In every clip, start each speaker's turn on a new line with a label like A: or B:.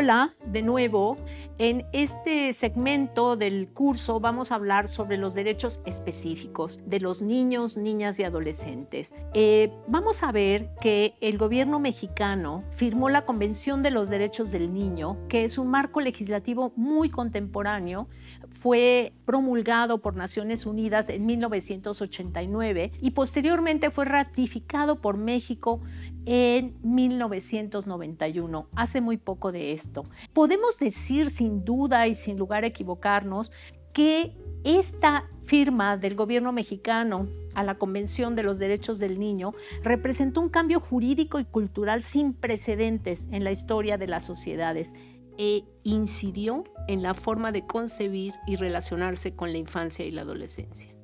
A: Hola, de nuevo. En este segmento del curso vamos a hablar sobre los derechos específicos de los niños, niñas y adolescentes. Eh, vamos a ver que el gobierno mexicano firmó la Convención de los Derechos del Niño, que es un marco legislativo muy contemporáneo. Fue promulgado por Naciones Unidas en 1989 y posteriormente fue ratificado por México en 1991, hace muy poco de esto. Podemos decir sin duda y sin lugar a equivocarnos que esta firma del gobierno mexicano a la Convención de los Derechos del Niño representó un cambio jurídico y cultural sin precedentes en la historia de las sociedades e incidió en la forma de concebir y relacionarse con la infancia y la adolescencia.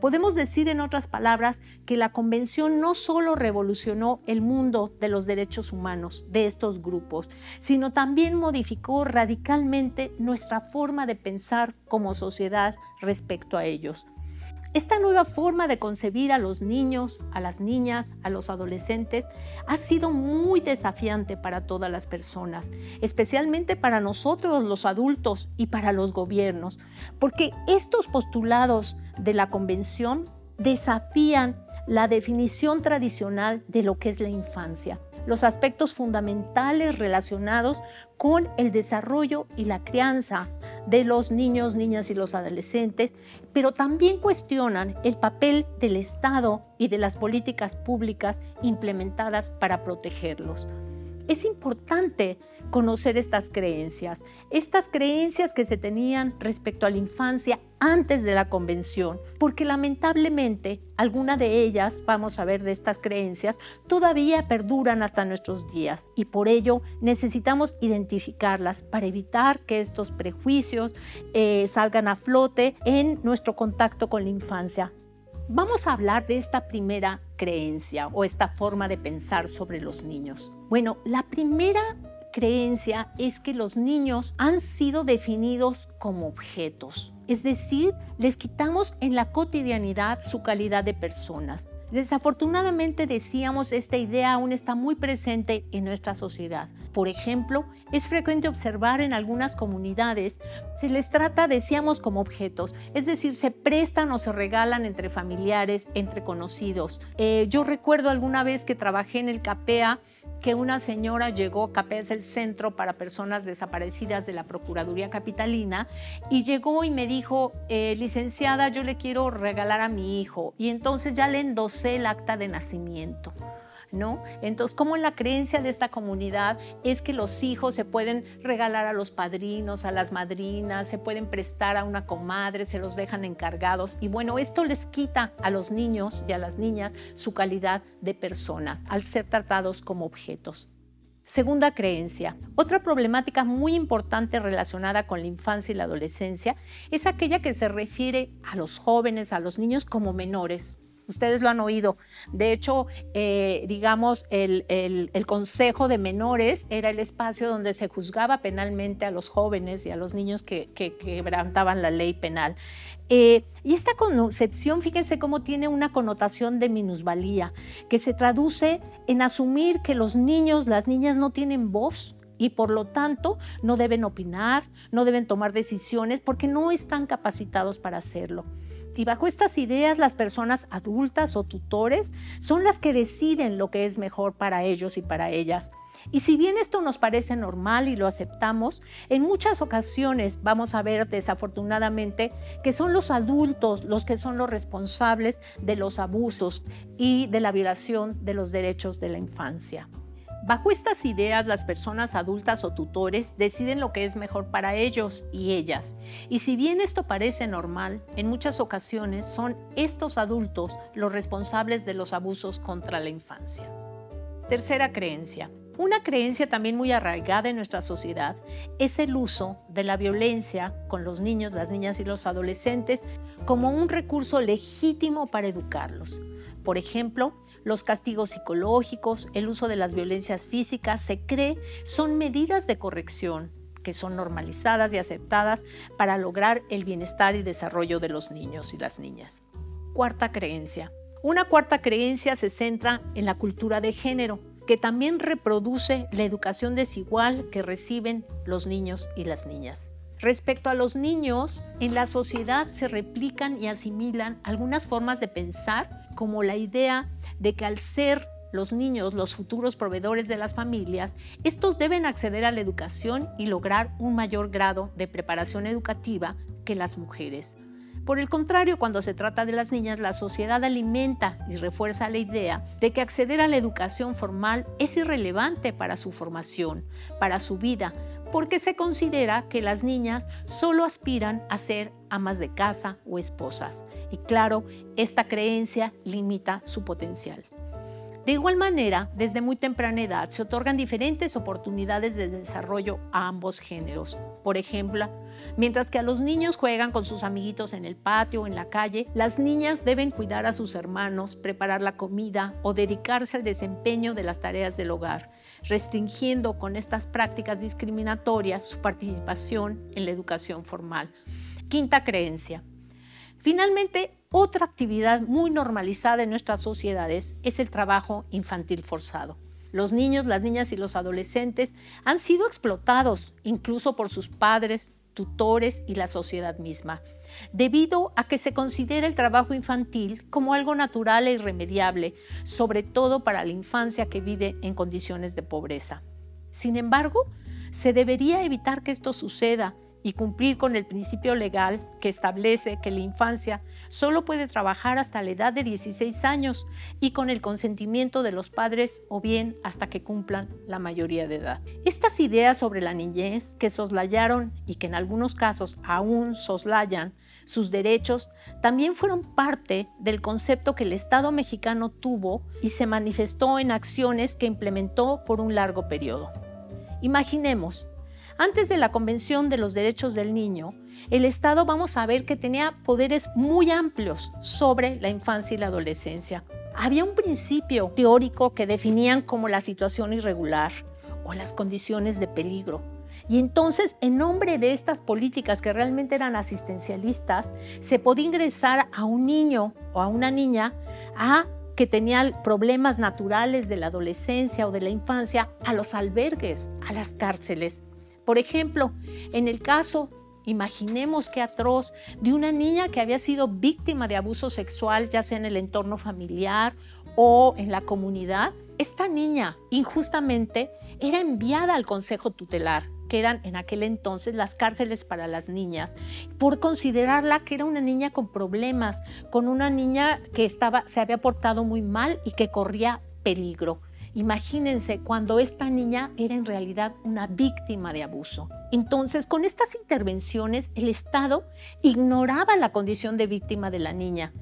A: Podemos decir, en otras palabras, que la Convención no solo revolucionó el mundo de los derechos humanos de estos grupos, sino también modificó radicalmente nuestra forma de pensar como sociedad respecto a ellos. Esta nueva forma de concebir a los niños, a las niñas, a los adolescentes ha sido muy desafiante para todas las personas, especialmente para nosotros los adultos y para los gobiernos, porque estos postulados de la Convención desafían la definición tradicional de lo que es la infancia los aspectos fundamentales relacionados con el desarrollo y la crianza de los niños, niñas y los adolescentes, pero también cuestionan el papel del Estado y de las políticas públicas implementadas para protegerlos. Es importante conocer estas creencias, estas creencias que se tenían respecto a la infancia antes de la convención, porque lamentablemente alguna de ellas, vamos a ver de estas creencias, todavía perduran hasta nuestros días y por ello necesitamos identificarlas para evitar que estos prejuicios eh, salgan a flote en nuestro contacto con la infancia. Vamos a hablar de esta primera creencia o esta forma de pensar sobre los niños. Bueno, la primera creencia es que los niños han sido definidos como objetos. Es decir, les quitamos en la cotidianidad su calidad de personas. Desafortunadamente decíamos, esta idea aún está muy presente en nuestra sociedad. Por ejemplo, es frecuente observar en algunas comunidades, se les trata, decíamos, como objetos, es decir, se prestan o se regalan entre familiares, entre conocidos. Eh, yo recuerdo alguna vez que trabajé en el CAPEA, que una señora llegó, CAPEA es el Centro para Personas Desaparecidas de la Procuraduría Capitalina, y llegó y me dijo, eh, licenciada, yo le quiero regalar a mi hijo. Y entonces ya le endosé el acta de nacimiento. Entonces, como la creencia de esta comunidad es que los hijos se pueden regalar a los padrinos, a las madrinas, se pueden prestar a una comadre, se los dejan encargados y bueno, esto les quita a los niños y a las niñas su calidad de personas al ser tratados como objetos. Segunda creencia. Otra problemática muy importante relacionada con la infancia y la adolescencia es aquella que se refiere a los jóvenes, a los niños como menores, Ustedes lo han oído. De hecho, eh, digamos, el, Consejo de Menores era el espacio donde se juzgaba penalmente a los jóvenes y a los niños que, quebrantaban la ley penal. Eh, y esta concepción, fíjense cómo tiene una connotación de minusvalía, que se traduce en asumir que los niños, las niñas no tienen voz, y por lo tanto no deben opinar, no deben tomar decisiones porque no están capacitados para hacerlo. Y bajo estas ideas, las personas adultas o tutores son las que deciden lo que es mejor para ellos y para ellas. Y si bien esto nos parece normal y lo aceptamos, en muchas ocasiones vamos a ver desafortunadamente que son los adultos los que son los responsables de los abusos y de la violación de los derechos de la infancia. Bajo estas ideas, las personas adultas o tutores deciden lo que es mejor para ellos y ellas. Y si bien esto parece normal, en muchas ocasiones son estos adultos los responsables de los abusos contra la infancia. Tercera creencia. Una creencia también muy arraigada en nuestra sociedad es el uso de la violencia con los niños, las niñas y los adolescentes como un recurso legítimo para educarlos. Por ejemplo, los castigos psicológicos, el uso de las violencias físicas, se cree son medidas de corrección que son normalizadas y aceptadas para lograr el bienestar y desarrollo de los niños y las niñas. Cuarta creencia. Una cuarta creencia se centra en la cultura de género que también reproduce la educación desigual que reciben los niños y las niñas. Respecto a los niños, en la sociedad se replican y asimilan algunas formas de pensar, como la idea de que al ser los niños los futuros proveedores de las familias, estos deben acceder a la educación y lograr un mayor grado de preparación educativa que las mujeres. Por el contrario, cuando se trata de las niñas, la sociedad alimenta y refuerza la idea de que acceder a la educación formal es irrelevante para su formación, para su vida, porque se considera que las niñas solo aspiran a ser amas de casa o esposas. Y claro, esta creencia limita su potencial. De igual manera, desde muy temprana edad se otorgan diferentes oportunidades de desarrollo a ambos géneros. Por ejemplo, mientras que a los niños juegan con sus amiguitos en el patio o en la calle, las niñas deben cuidar a sus hermanos, preparar la comida o dedicarse al desempeño de las tareas del hogar, restringiendo con estas prácticas discriminatorias su participación en la educación formal. Quinta creencia. Finalmente, otra actividad muy normalizada en nuestras sociedades es el trabajo infantil forzado. Los niños, las niñas y los adolescentes han sido explotados incluso por sus padres, tutores y la sociedad misma, debido a que se considera el trabajo infantil como algo natural e irremediable, sobre todo para la infancia que vive en condiciones de pobreza. Sin embargo, se debería evitar que esto suceda y cumplir con el principio legal que establece que la infancia solo puede trabajar hasta la edad de 16 años y con el consentimiento de los padres o bien hasta que cumplan la mayoría de edad. Estas ideas sobre la niñez que soslayaron y que en algunos casos aún soslayan sus derechos también fueron parte del concepto que el Estado mexicano tuvo y se manifestó en acciones que implementó por un largo periodo. Imaginemos antes de la Convención de los Derechos del Niño, el Estado vamos a ver que tenía poderes muy amplios sobre la infancia y la adolescencia. Había un principio teórico que definían como la situación irregular o las condiciones de peligro. Y entonces, en nombre de estas políticas que realmente eran asistencialistas, se podía ingresar a un niño o a una niña a que tenía problemas naturales de la adolescencia o de la infancia a los albergues, a las cárceles. Por ejemplo, en el caso, imaginemos qué atroz, de una niña que había sido víctima de abuso sexual, ya sea en el entorno familiar o en la comunidad, esta niña injustamente era enviada al consejo tutelar que eran en aquel entonces las cárceles para las niñas, por considerarla que era una niña con problemas, con una niña que estaba, se había portado muy mal y que corría peligro. Imagínense cuando esta niña era en realidad una víctima de abuso. Entonces, con estas intervenciones, el Estado ignoraba la condición de víctima de la niña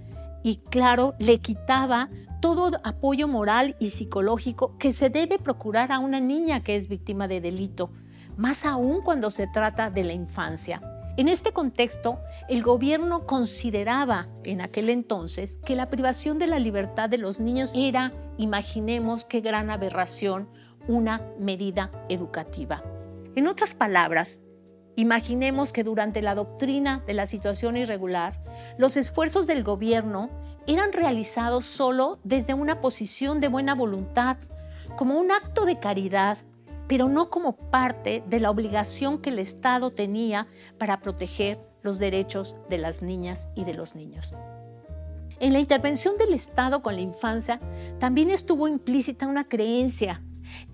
A: y, claro, le quitaba todo apoyo moral y psicológico que se debe procurar a una niña que es víctima de delito, más aún cuando se trata de la infancia. En este contexto, el gobierno consideraba en aquel entonces que la privación de la libertad de los niños era, imaginemos qué gran aberración, una medida educativa. En otras palabras, imaginemos que durante la doctrina de la situación irregular, los esfuerzos del gobierno eran realizados solo desde una posición de buena voluntad, como un acto de caridad pero no como parte de la obligación que el Estado tenía para proteger los derechos de las niñas y de los niños. En la intervención del Estado con la infancia también estuvo implícita una creencia,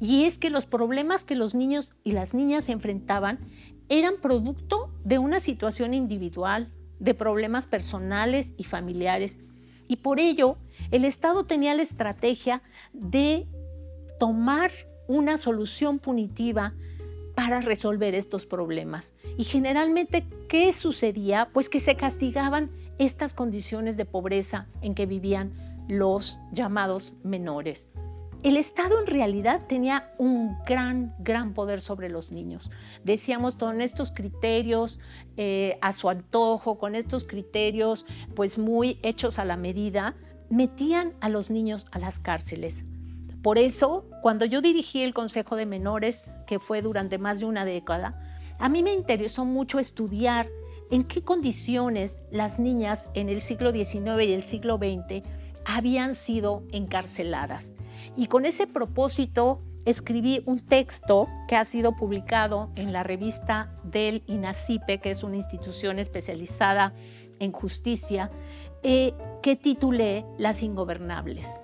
A: y es que los problemas que los niños y las niñas enfrentaban eran producto de una situación individual, de problemas personales y familiares, y por ello el Estado tenía la estrategia de tomar una solución punitiva para resolver estos problemas. Y generalmente, ¿qué sucedía? Pues que se castigaban estas condiciones de pobreza en que vivían los llamados menores. El Estado en realidad tenía un gran, gran poder sobre los niños. Decíamos, con estos criterios eh, a su antojo, con estos criterios pues muy hechos a la medida, metían a los niños a las cárceles, por eso, cuando yo dirigí el Consejo de Menores, que fue durante más de una década, a mí me interesó mucho estudiar en qué condiciones las niñas en el siglo XIX y el siglo XX habían sido encarceladas. Y con ese propósito escribí un texto que ha sido publicado en la revista del INACIPE, que es una institución especializada en justicia, eh, que titulé Las Ingobernables.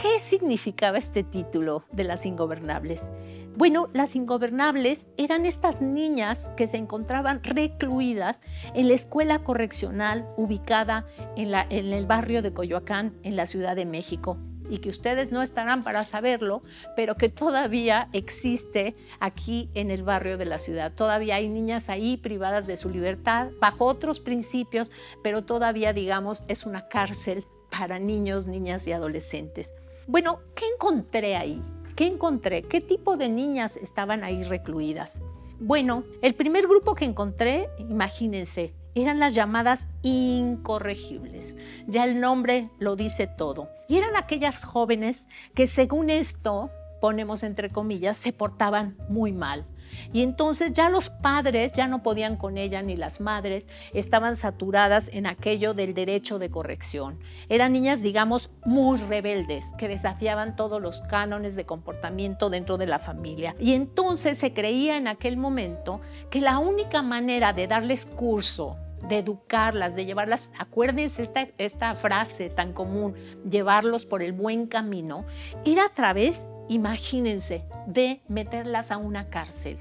A: ¿Qué significaba este título de Las Ingobernables? Bueno, las ingobernables eran estas niñas que se encontraban recluidas en la escuela correccional ubicada en, en el barrio de Coyoacán, en la Ciudad de México y que ustedes no estarán para saberlo, pero que todavía existe aquí en el barrio de la ciudad. Todavía hay niñas ahí privadas de su libertad bajo otros principios, pero todavía, digamos, es una cárcel para niños, niñas y adolescentes. Bueno, ¿qué encontré ahí? ¿Qué encontré? ¿Qué tipo de niñas estaban ahí recluidas? Bueno, el primer grupo que encontré, imagínense, eran las llamadas incorregibles. Ya el nombre lo dice todo. Y eran aquellas jóvenes que según esto, ponemos entre comillas, se portaban muy mal. Y entonces ya los padres ya no podían con ella ni las madres, estaban saturadas en aquello del derecho de corrección. Eran niñas, digamos, muy rebeldes, que desafiaban todos los cánones de comportamiento dentro de la familia. Y entonces se creía en aquel momento que la única manera de darles curso de educarlas, de llevarlas, acuérdense esta, esta frase tan común, llevarlos por el buen camino, era a través, imagínense, de meterlas a una cárcel.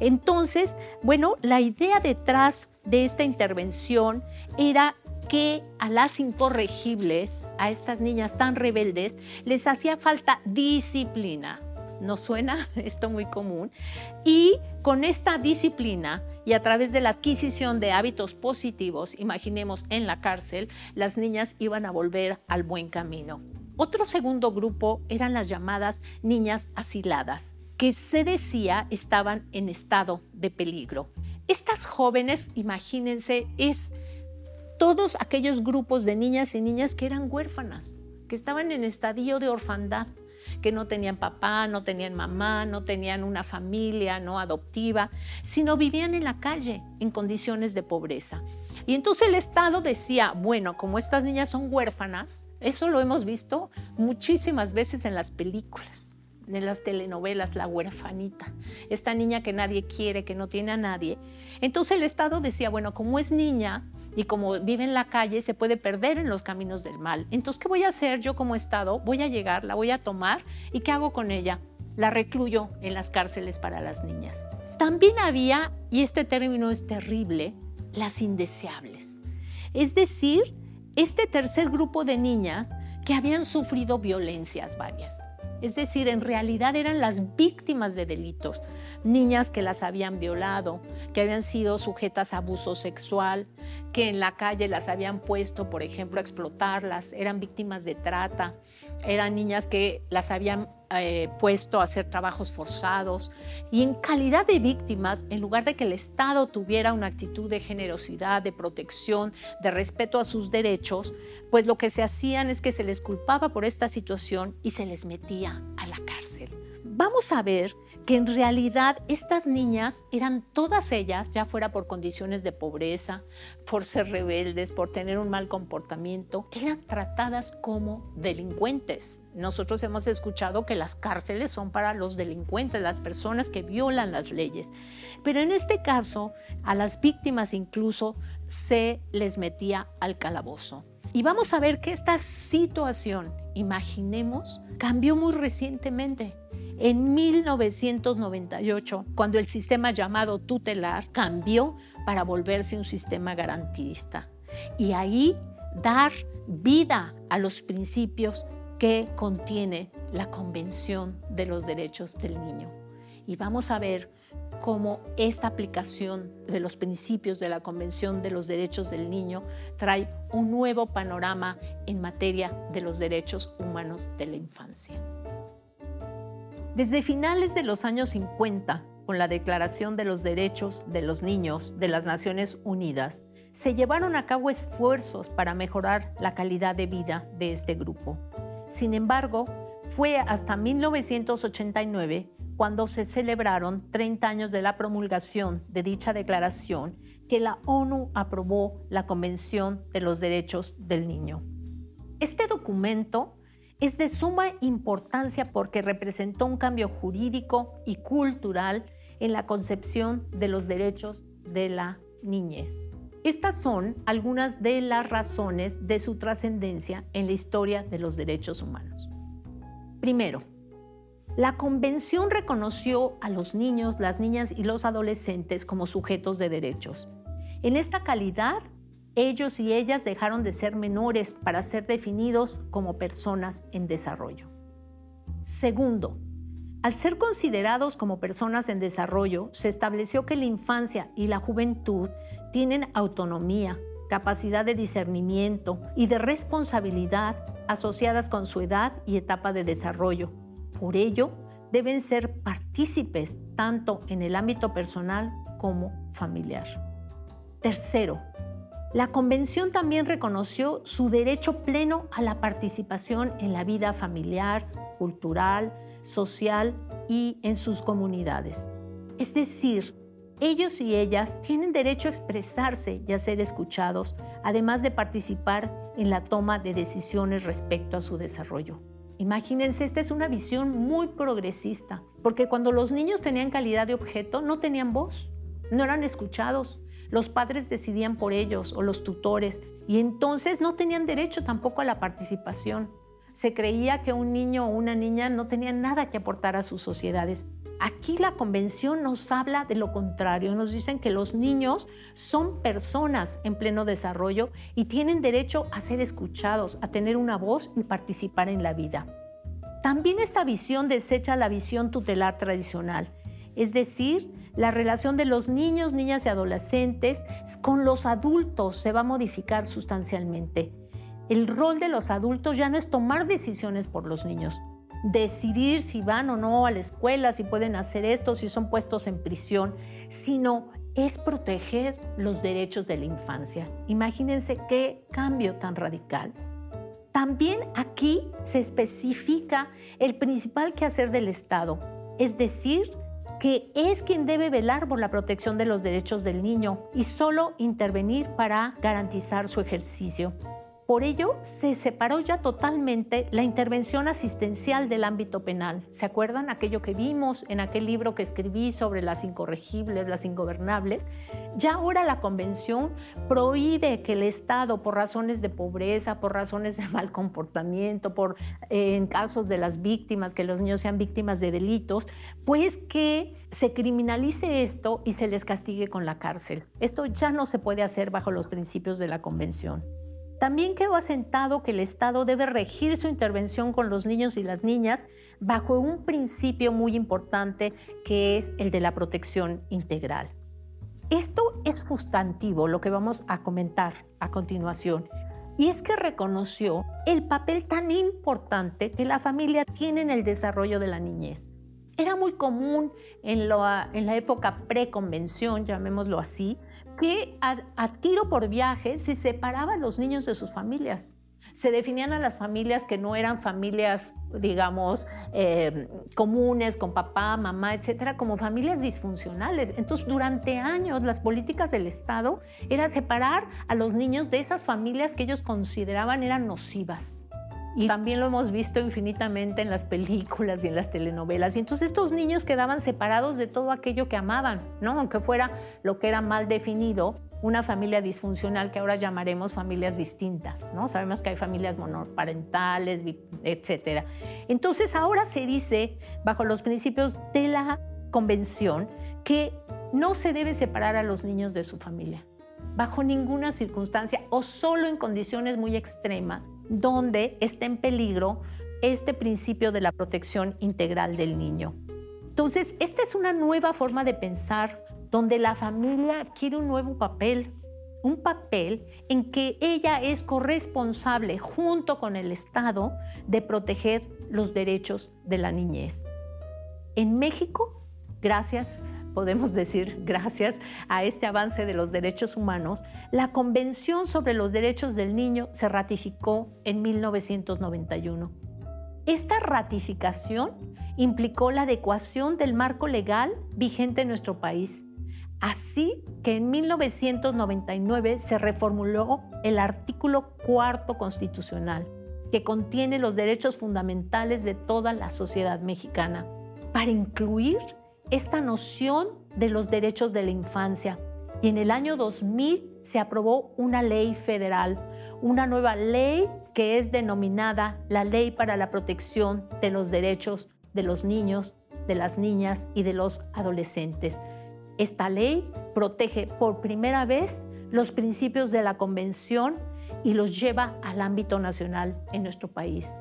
A: Entonces, bueno, la idea detrás de esta intervención era que a las incorregibles, a estas niñas tan rebeldes, les hacía falta disciplina. ¿No suena esto muy común? Y con esta disciplina y a través de la adquisición de hábitos positivos, imaginemos en la cárcel, las niñas iban a volver al buen camino. Otro segundo grupo eran las llamadas niñas asiladas, que se decía estaban en estado de peligro. Estas jóvenes, imagínense, es todos aquellos grupos de niñas y niñas que eran huérfanas, que estaban en estadio de orfandad que no tenían papá, no tenían mamá, no tenían una familia no adoptiva, sino vivían en la calle en condiciones de pobreza. Y entonces el Estado decía, bueno, como estas niñas son huérfanas, eso lo hemos visto muchísimas veces en las películas en las telenovelas, la huerfanita, esta niña que nadie quiere, que no tiene a nadie. Entonces el Estado decía, bueno, como es niña, y como vive en la calle, se puede perder en los caminos del mal. Entonces, ¿qué voy a hacer yo como Estado? Voy a llegar, la voy a tomar y ¿qué hago con ella? La recluyo en las cárceles para las niñas. También había, y este término es terrible, las indeseables. Es decir, este tercer grupo de niñas que habían sufrido violencias varias. Es decir, en realidad eran las víctimas de delitos, niñas que las habían violado, que habían sido sujetas a abuso sexual, que en la calle las habían puesto, por ejemplo, a explotarlas, eran víctimas de trata, eran niñas que las habían eh, puesto a hacer trabajos forzados y en calidad de víctimas, en lugar de que el Estado tuviera una actitud de generosidad, de protección, de respeto a sus derechos, pues lo que se hacían es que se les culpaba por esta situación y se les metía a la cárcel. Vamos a ver que en realidad estas niñas eran todas ellas, ya fuera por condiciones de pobreza, por ser rebeldes, por tener un mal comportamiento, eran tratadas como delincuentes. Nosotros hemos escuchado que las cárceles son para los delincuentes, las personas que violan las leyes. Pero en este caso, a las víctimas incluso se les metía al calabozo. Y vamos a ver que esta situación, imaginemos, cambió muy recientemente en 1998, cuando el sistema llamado tutelar cambió para volverse un sistema garantista. Y ahí dar vida a los principios que contiene la Convención de los Derechos del Niño. Y vamos a ver cómo esta aplicación de los principios de la Convención de los Derechos del Niño trae un nuevo panorama en materia de los derechos humanos de la infancia. Desde finales de los años 50, con la Declaración de los Derechos de los Niños de las Naciones Unidas, se llevaron a cabo esfuerzos para mejorar la calidad de vida de este grupo. Sin embargo, fue hasta 1989 cuando se celebraron 30 años de la promulgación de dicha declaración que la ONU aprobó la Convención de los Derechos del Niño. Este documento es de suma importancia porque representó un cambio jurídico y cultural en la concepción de los derechos de la niñez. Estas son algunas de las razones de su trascendencia en la historia de los derechos humanos. Primero, la Convención reconoció a los niños, las niñas y los adolescentes como sujetos de derechos. En esta calidad, ellos y ellas dejaron de ser menores para ser definidos como personas en desarrollo. Segundo, al ser considerados como personas en desarrollo, se estableció que la infancia y la juventud tienen autonomía, capacidad de discernimiento y de responsabilidad asociadas con su edad y etapa de desarrollo. Por ello, deben ser partícipes tanto en el ámbito personal como familiar. Tercero, la Convención también reconoció su derecho pleno a la participación en la vida familiar, cultural, social y en sus comunidades. Es decir, ellos y ellas tienen derecho a expresarse y a ser escuchados, además de participar en la toma de decisiones respecto a su desarrollo. Imagínense, esta es una visión muy progresista, porque cuando los niños tenían calidad de objeto, no tenían voz, no eran escuchados. Los padres decidían por ellos o los tutores y entonces no tenían derecho tampoco a la participación. Se creía que un niño o una niña no tenía nada que aportar a sus sociedades. Aquí la convención nos habla de lo contrario, nos dicen que los niños son personas en pleno desarrollo y tienen derecho a ser escuchados, a tener una voz y participar en la vida. También esta visión desecha la visión tutelar tradicional, es decir, la relación de los niños, niñas y adolescentes con los adultos se va a modificar sustancialmente el rol de los adultos ya no es tomar decisiones por los niños, decidir si van o no a la escuela, si pueden hacer esto, si son puestos en prisión, sino es proteger los derechos de la infancia. Imagínense qué cambio tan radical. También aquí se especifica el principal quehacer del Estado, es decir, que es quien debe velar por la protección de los derechos del niño y solo intervenir para garantizar su ejercicio. Por ello, se separó ya totalmente la intervención asistencial del ámbito penal. ¿Se acuerdan aquello que vimos en aquel libro que escribí sobre las incorregibles, las ingobernables? Ya ahora la Convención prohíbe que el Estado, por razones de pobreza, por razones de mal comportamiento, por eh, en casos de las víctimas, que los niños sean víctimas de delitos, pues que se criminalice esto y se les castigue con la cárcel. Esto ya no se puede hacer bajo los principios de la Convención. También quedó asentado que el Estado debe regir su intervención con los niños y las niñas bajo un principio muy importante que es el de la protección integral. Esto es sustantivo, lo que vamos a comentar a continuación. Y es que reconoció el papel tan importante que la familia tiene en el desarrollo de la niñez. Era muy común en, en la época preconvención, llamémoslo así, que a, tiro por viaje se separaban los niños de sus familias. Se definían a las familias que no eran familias, digamos, eh, comunes, con papá, mamá, etcétera, como familias disfuncionales. Entonces, durante años, las políticas del Estado era separar a los niños de esas familias que ellos consideraban eran nocivas. Y también lo hemos visto infinitamente en las películas y en las telenovelas. Y entonces estos niños quedaban separados de todo aquello que amaban, ¿no? Aunque fuera lo que era mal definido, una familia disfuncional que ahora llamaremos familias distintas, ¿no? Sabemos que hay familias monoparentales, etcétera. Entonces ahora se dice, bajo los principios de la convención, que no se debe separar a los niños de su familia, bajo ninguna circunstancia o solo en condiciones muy extremas donde está en peligro este principio de la protección integral del niño. Entonces, esta es una nueva forma de pensar donde la familia quiere un nuevo papel, un papel en que ella es corresponsable junto con el Estado de proteger los derechos de la niñez. En México, gracias podemos decir gracias a este avance de los derechos humanos, la Convención sobre los Derechos del Niño se ratificó en 1991. Esta ratificación implicó la adecuación del marco legal vigente en nuestro país. Así que en 1999 se reformuló el artículo cuarto constitucional, que contiene los derechos fundamentales de toda la sociedad mexicana, para incluir esta noción de los derechos de la infancia. Y en el año 2000 se aprobó una ley federal, una nueva ley que es denominada la Ley para la Protección de los Derechos de los Niños, de las Niñas y de los Adolescentes. Esta ley protege por primera vez los principios de la Convención y los lleva al ámbito nacional en nuestro país.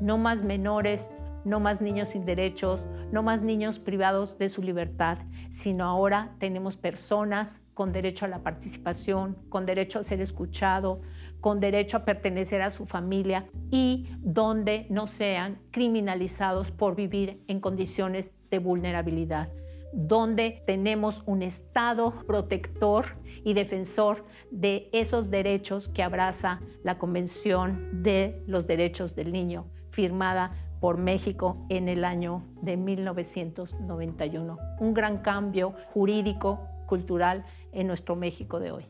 A: No más menores, no más niños sin derechos, no más niños privados de su libertad, sino ahora tenemos personas con derecho a la participación, con derecho a ser escuchado, con derecho a pertenecer a su familia y donde no sean criminalizados por vivir en condiciones de vulnerabilidad donde tenemos un Estado protector y defensor de esos derechos que abraza la Convención de los Derechos del Niño, firmada por México en el año de 1991. Un gran cambio jurídico, cultural en nuestro México de hoy.